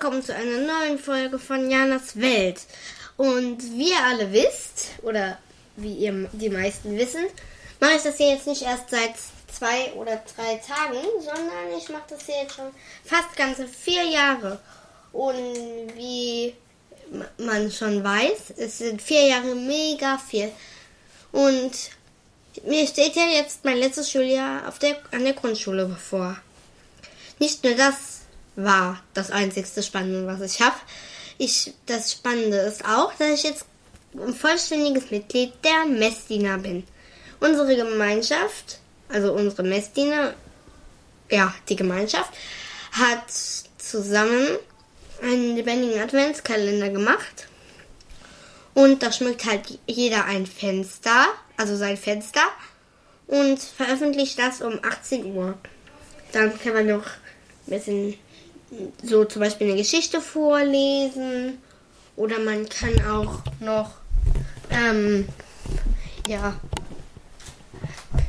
Willkommen zu einer neuen Folge von Janas Welt. Und wie ihr alle wisst, oder wie ihr die meisten wissen, mache ich das hier jetzt nicht erst seit zwei oder drei Tagen, sondern ich mache das hier jetzt schon fast ganze vier Jahre. Und wie man schon weiß, es sind vier Jahre mega viel. Und mir steht ja jetzt mein letztes Schuljahr der, an der Grundschule bevor. Nicht nur das war das einzigste Spannende, was ich habe. Ich, das Spannende ist auch, dass ich jetzt ein vollständiges Mitglied der Messdiener bin. Unsere Gemeinschaft, also unsere Messdiener, ja, die Gemeinschaft, hat zusammen einen lebendigen Adventskalender gemacht. Und da schmückt halt jeder ein Fenster, also sein Fenster, und veröffentlicht das um 18 Uhr. Dann kann man noch ein bisschen so zum Beispiel eine Geschichte vorlesen oder man kann auch noch ähm, ja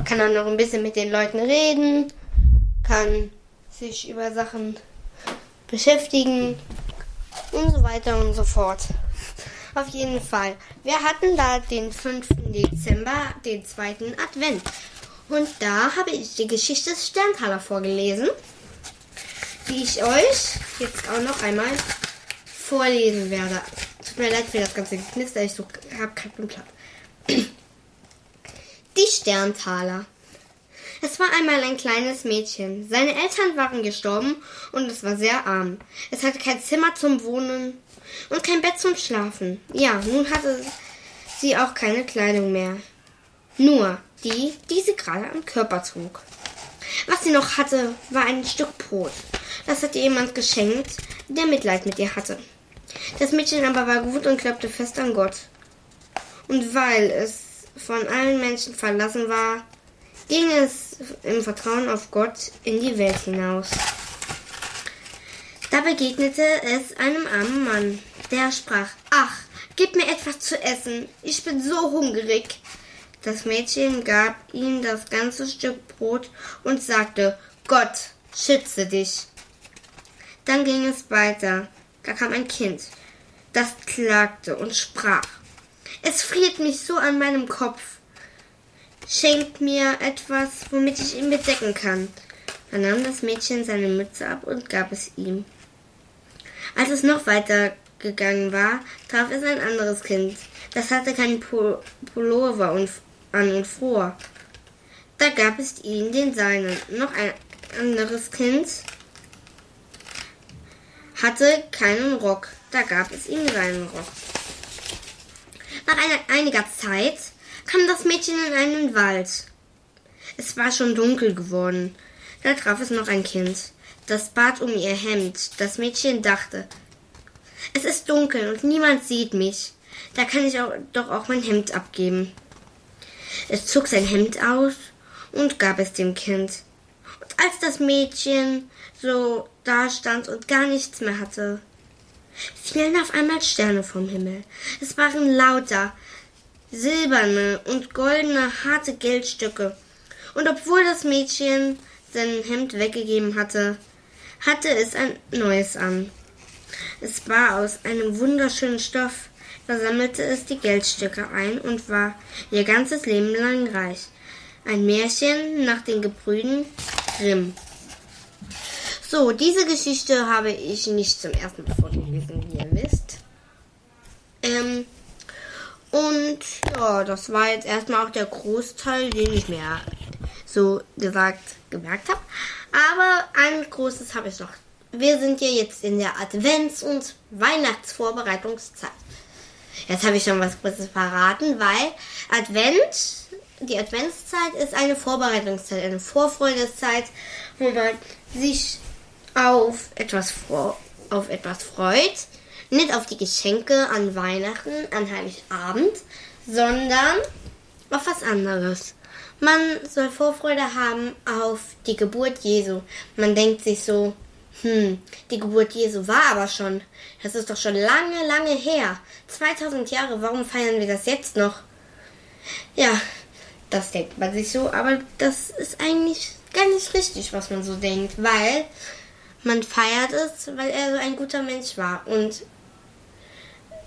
kann dann noch ein bisschen mit den Leuten reden, kann sich über Sachen beschäftigen und so weiter und so fort. Auf jeden Fall. Wir hatten da den 5. Dezember, den zweiten Advent. Und da habe ich die Geschichte des Sterntaler vorgelesen die ich euch jetzt auch noch einmal vorlesen werde. Tut mir leid für das ganze Knister, ich habe keinen Plan. Die Sterntaler. Es war einmal ein kleines Mädchen. Seine Eltern waren gestorben und es war sehr arm. Es hatte kein Zimmer zum Wohnen und kein Bett zum Schlafen. Ja, nun hatte sie auch keine Kleidung mehr. Nur die, die sie gerade am Körper trug. Was sie noch hatte, war ein Stück Brot. Das hatte jemand geschenkt, der Mitleid mit ihr hatte. Das Mädchen aber war gut und glaubte fest an Gott. Und weil es von allen Menschen verlassen war, ging es im Vertrauen auf Gott in die Welt hinaus. Da begegnete es einem armen Mann, der sprach, Ach, gib mir etwas zu essen, ich bin so hungrig. Das Mädchen gab ihm das ganze Stück Brot und sagte, Gott, schütze dich. Dann ging es weiter. Da kam ein Kind, das klagte und sprach. Es friert mich so an meinem Kopf. Schenkt mir etwas, womit ich ihn bedecken kann. Dann nahm das Mädchen seine Mütze ab und gab es ihm. Als es noch weiter gegangen war, traf es ein anderes Kind. Das hatte keinen Pullover an und fror. Da gab es ihm den seinen. Noch ein anderes Kind hatte keinen Rock. Da gab es ihm seinen Rock. Nach einer, einiger Zeit kam das Mädchen in einen Wald. Es war schon dunkel geworden. Da traf es noch ein Kind. Das bat um ihr Hemd. Das Mädchen dachte, es ist dunkel und niemand sieht mich. Da kann ich auch, doch auch mein Hemd abgeben. Es zog sein Hemd aus und gab es dem Kind. Und als das Mädchen so dastand und gar nichts mehr hatte, fielen auf einmal Sterne vom Himmel. Es waren lauter silberne und goldene harte Geldstücke. Und obwohl das Mädchen sein Hemd weggegeben hatte, hatte es ein neues an. Es war aus einem wunderschönen Stoff. Da sammelte es die Geldstücke ein und war ihr ganzes Leben lang reich. Ein Märchen nach den Gebrüden Grimm. So, diese Geschichte habe ich nicht zum ersten Mal vorgelesen, wie ihr wisst. Ähm, und ja, das war jetzt erstmal auch der Großteil, den ich mir so gesagt gemerkt habe. Aber ein großes habe ich noch. Wir sind ja jetzt in der Advents- und Weihnachtsvorbereitungszeit. Jetzt habe ich schon was Großes verraten, weil Advent, die Adventszeit ist eine Vorbereitungszeit, eine Vorfreudeszeit, wo man sich auf etwas, auf etwas freut. Nicht auf die Geschenke an Weihnachten, an Heiligabend, sondern auf was anderes. Man soll Vorfreude haben auf die Geburt Jesu. Man denkt sich so, hm, die Geburt Jesu war aber schon. Das ist doch schon lange, lange her. 2000 Jahre, warum feiern wir das jetzt noch? Ja, das denkt man sich so, aber das ist eigentlich gar nicht richtig, was man so denkt, weil man feiert es, weil er so ein guter Mensch war. Und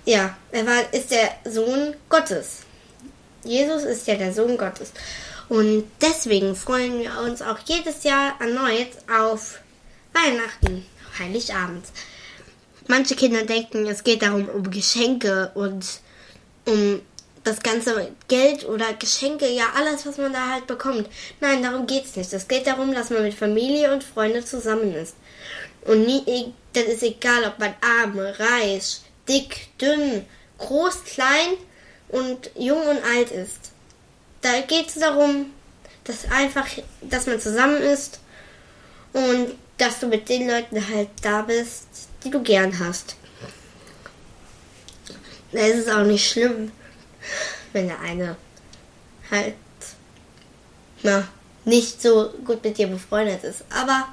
ja, er war, ist der Sohn Gottes. Jesus ist ja der Sohn Gottes. Und deswegen freuen wir uns auch jedes Jahr erneut auf Weihnachten, Heiligabend. Manche Kinder denken, es geht darum um Geschenke und um das ganze Geld oder Geschenke, ja alles, was man da halt bekommt. Nein, darum geht's nicht. Es geht darum, dass man mit Familie und Freunden zusammen ist. Und nie, e, das ist egal, ob man arm, reich, dick, dünn, groß, klein und jung und alt ist. Da geht es darum, dass einfach, dass man zusammen ist und dass du mit den Leuten halt da bist, die du gern hast. Da ist es auch nicht schlimm, wenn der eine halt na, nicht so gut mit dir befreundet ist. Aber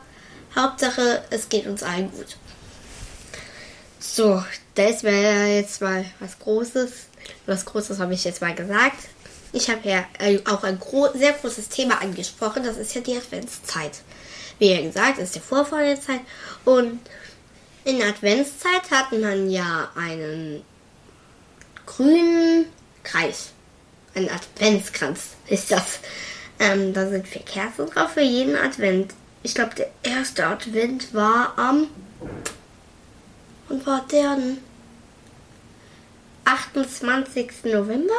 Hauptsache, es geht uns allen gut. So, das wäre jetzt mal was Großes. Was Großes habe ich jetzt mal gesagt. Ich habe ja auch ein gro sehr großes Thema angesprochen. Das ist ja die Adventszeit. Wie ja gesagt, ist die Vorfreude-Zeit. Und in der Adventszeit hat man ja einen grünen Kreis. Ein Adventskranz ist das. Ähm, da sind vier Kerzen drauf für jeden Advent. Ich glaube, der erste Advent war am. Und war der 28. November?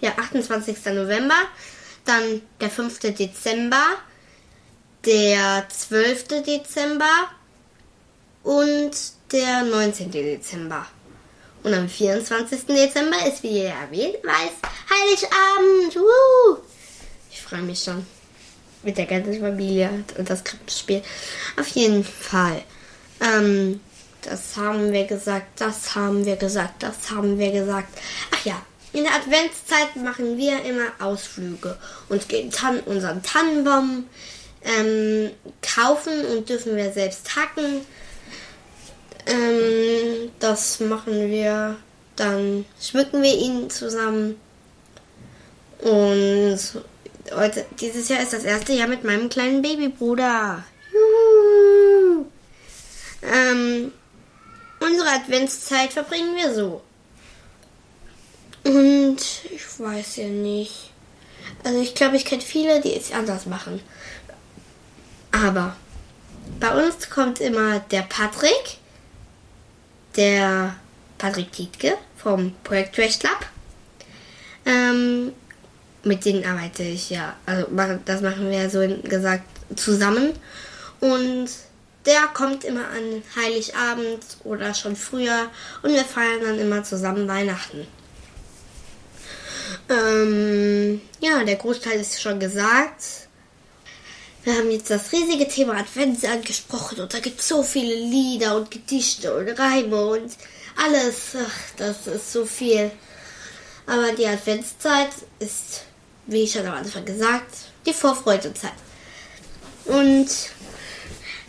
Ja, 28. November. Dann der 5. Dezember. Der 12. Dezember. Und der 19. Dezember. Und am 24. Dezember ist, wie ihr erwähnt weiß, Heiligabend. Woo! Ich freue mich schon. Mit der ganzen Familie und das Krippenspiel. Auf jeden Fall. Ähm, das haben wir gesagt, das haben wir gesagt, das haben wir gesagt. Ach ja, in der Adventszeit machen wir immer Ausflüge und gehen Tan unseren Tannenbaum ähm, kaufen und dürfen wir selbst hacken. Ähm, das machen wir. Dann schmücken wir ihn zusammen. Und heute, dieses Jahr ist das erste Jahr mit meinem kleinen Babybruder. Juhu. Ähm, unsere Adventszeit verbringen wir so. Und ich weiß ja nicht. Also ich glaube, ich kenne viele, die es anders machen. Aber bei uns kommt immer der Patrick, der Patrick Tietke vom Projekt Trash Club. Ähm, mit denen arbeite ich ja, also das machen wir so gesagt zusammen. Und der kommt immer an Heiligabend oder schon früher und wir feiern dann immer zusammen Weihnachten. Ähm, ja, der Großteil ist schon gesagt. Wir haben jetzt das riesige Thema Advents angesprochen und da gibt es so viele Lieder und Gedichte und Reime und alles. Ach, das ist so viel. Aber die Adventszeit ist, wie ich schon am Anfang gesagt, die Vorfreudezeit. Und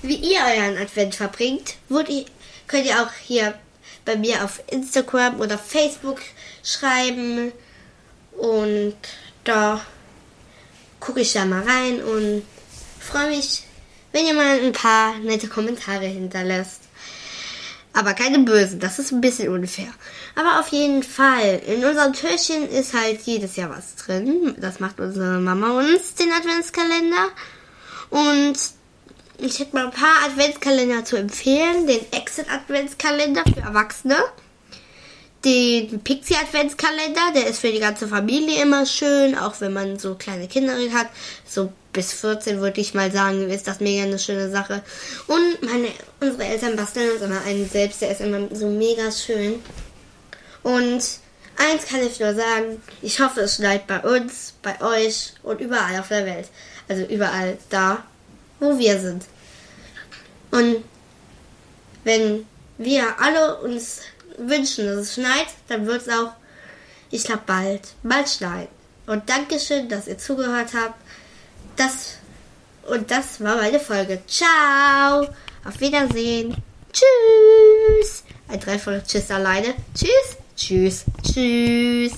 wie ihr euren Advent verbringt, könnt ihr auch hier bei mir auf Instagram oder Facebook schreiben. Und da gucke ich da mal rein und freue mich, wenn ihr mal ein paar nette Kommentare hinterlässt. Aber keine bösen, das ist ein bisschen unfair. Aber auf jeden Fall, in unserem Türchen ist halt jedes Jahr was drin. Das macht unsere Mama uns, den Adventskalender. Und ich hätte mal ein paar Adventskalender zu empfehlen. Den Exit Adventskalender für Erwachsene. Den Pixie Adventskalender, der ist für die ganze Familie immer schön, auch wenn man so kleine Kinder hat. So bis 14 würde ich mal sagen, ist das mega eine schöne Sache. Und meine, unsere Eltern basteln uns immer einen selbst, der ist immer so mega schön. Und eins kann ich nur sagen, ich hoffe, es schneit bei uns, bei euch und überall auf der Welt. Also überall da, wo wir sind. Und wenn wir alle uns wünschen, dass es schneit, dann wird es auch, ich glaube, bald, bald schneien. Und Dankeschön, dass ihr zugehört habt. Das und das war meine Folge. Ciao. Auf Wiedersehen. Tschüss. Ein dreifaches Tschüss alleine. Tschüss. Tschüss. Tschüss.